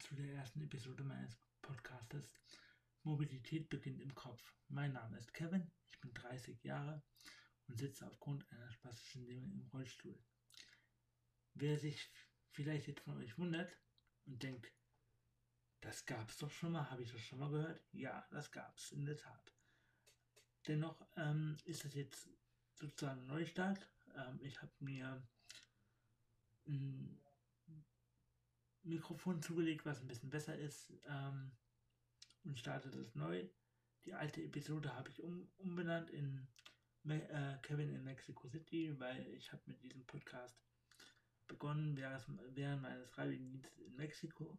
zu der ersten Episode meines Podcastes Mobilität beginnt im Kopf. Mein Name ist Kevin, ich bin 30 Jahre und sitze aufgrund einer spastischen Lähmung im Rollstuhl. Wer sich vielleicht jetzt von euch wundert und denkt, das gab es doch schon mal, habe ich das schon mal gehört? Ja, das gab es in der Tat. Dennoch ähm, ist das jetzt sozusagen ein Neustart. Ähm, ich habe mir ein Mikrofon zugelegt, was ein bisschen besser ist ähm, und starte das neu. Die alte Episode habe ich um, umbenannt in Me äh, Kevin in Mexico City, weil ich habe mit diesem Podcast begonnen während, während meines Freiwilligendienstes in Mexiko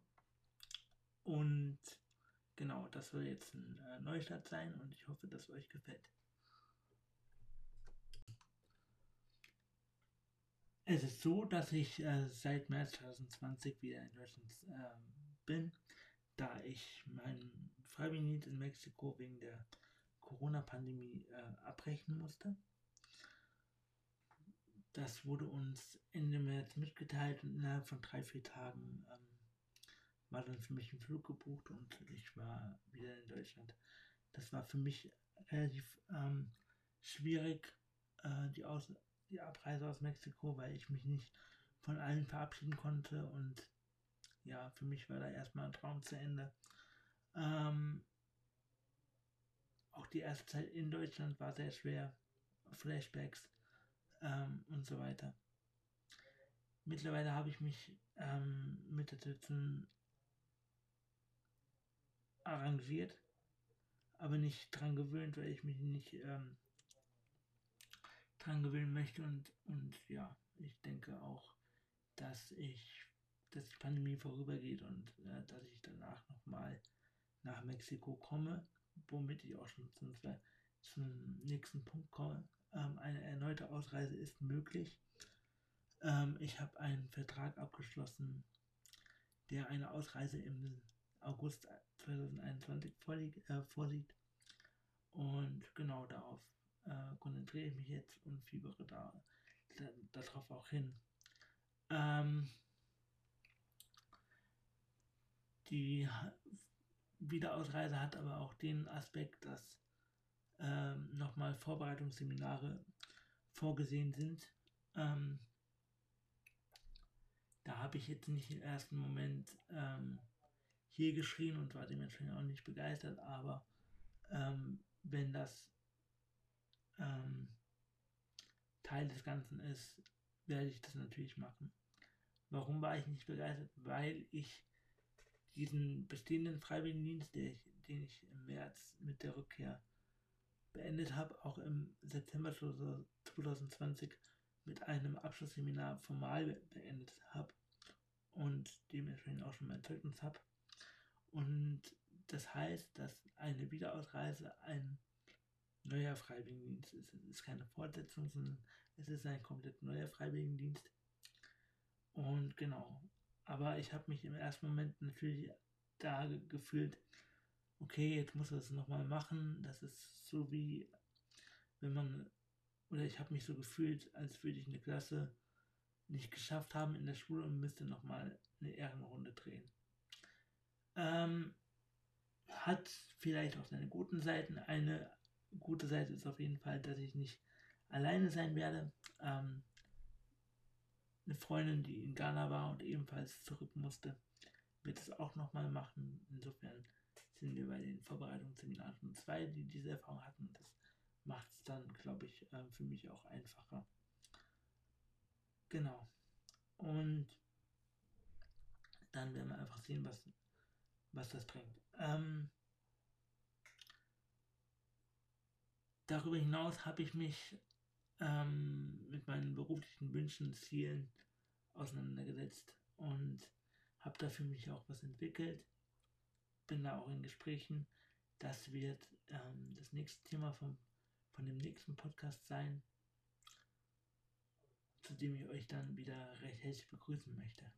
und genau, das soll jetzt ein äh, Neustart sein und ich hoffe, dass es euch gefällt. Es ist so, dass ich äh, seit März 2020 wieder in Deutschland äh, bin, da ich meinen Freiwilligendienst in Mexiko wegen der Corona-Pandemie äh, abbrechen musste. Das wurde uns Ende März mitgeteilt und innerhalb von drei, vier Tagen ähm, war dann für mich ein Flug gebucht und ich war wieder in Deutschland. Das war für mich relativ ähm, schwierig, äh, die, aus die Abreise aus Mexiko, weil ich mich nicht von allen verabschieden konnte und ja, für mich war da erstmal ein Traum zu Ende. Ähm, auch die erste Zeit in Deutschland war sehr schwer. Flashbacks ähm, und so weiter. Mittlerweile habe ich mich ähm, mit der Situation arrangiert, aber nicht dran gewöhnt, weil ich mich nicht ähm, dran gewöhnen möchte und, und ja, ich denke auch, dass ich, dass die Pandemie vorübergeht und äh, dass ich danach nochmal nach Mexiko komme, womit ich auch schon zum, zum nächsten Punkt komme. Ähm, eine erneute Ausreise ist möglich. Ähm, ich habe einen Vertrag abgeschlossen, der eine Ausreise im August 2021 vorliegt, äh, vorsieht. Und genau darauf äh, konzentriere ich mich jetzt und fiebere da, da darauf auch hin. Ähm, die Wiederausreise hat aber auch den Aspekt, dass ähm, nochmal Vorbereitungsseminare vorgesehen sind. Ähm, da habe ich jetzt nicht im ersten Moment ähm, hier geschrien und war dementsprechend auch nicht begeistert, aber ähm, wenn das ähm, Teil des Ganzen ist, werde ich das natürlich machen. Warum war ich nicht begeistert? Weil ich diesen bestehenden Freiwilligendienst, den ich, den ich im März mit der Rückkehr beendet habe, auch im September 2020 mit einem Abschlussseminar formal beendet habe und dementsprechend auch schon mein Zeugnis habe. Und das heißt, dass eine Wiederausreise ein neuer Freiwilligendienst ist. Es ist keine Fortsetzung, sondern es ist ein komplett neuer Freiwilligendienst. Und genau. Aber ich habe mich im ersten Moment natürlich da gefühlt, okay, jetzt muss er es nochmal machen. Das ist so wie, wenn man, oder ich habe mich so gefühlt, als würde ich eine Klasse nicht geschafft haben in der Schule und müsste nochmal eine Ehrenrunde drehen. Ähm, hat vielleicht auch seine guten Seiten. Eine gute Seite ist auf jeden Fall, dass ich nicht alleine sein werde. Ähm, eine Freundin, die in Ghana war und ebenfalls zurück musste, wird es auch nochmal machen. Insofern sind wir bei den Vorbereitungsseminaren schon zwei, die diese Erfahrung hatten. Das macht es dann, glaube ich, äh, für mich auch einfacher. Genau. Und dann werden wir einfach sehen, was was das bringt. Ähm, darüber hinaus habe ich mich ähm, mit meinen beruflichen Wünschen, und Zielen auseinandergesetzt und habe da für mich auch was entwickelt. Bin da auch in Gesprächen. Das wird ähm, das nächste Thema vom, von dem nächsten Podcast sein, zu dem ich euch dann wieder recht herzlich begrüßen möchte.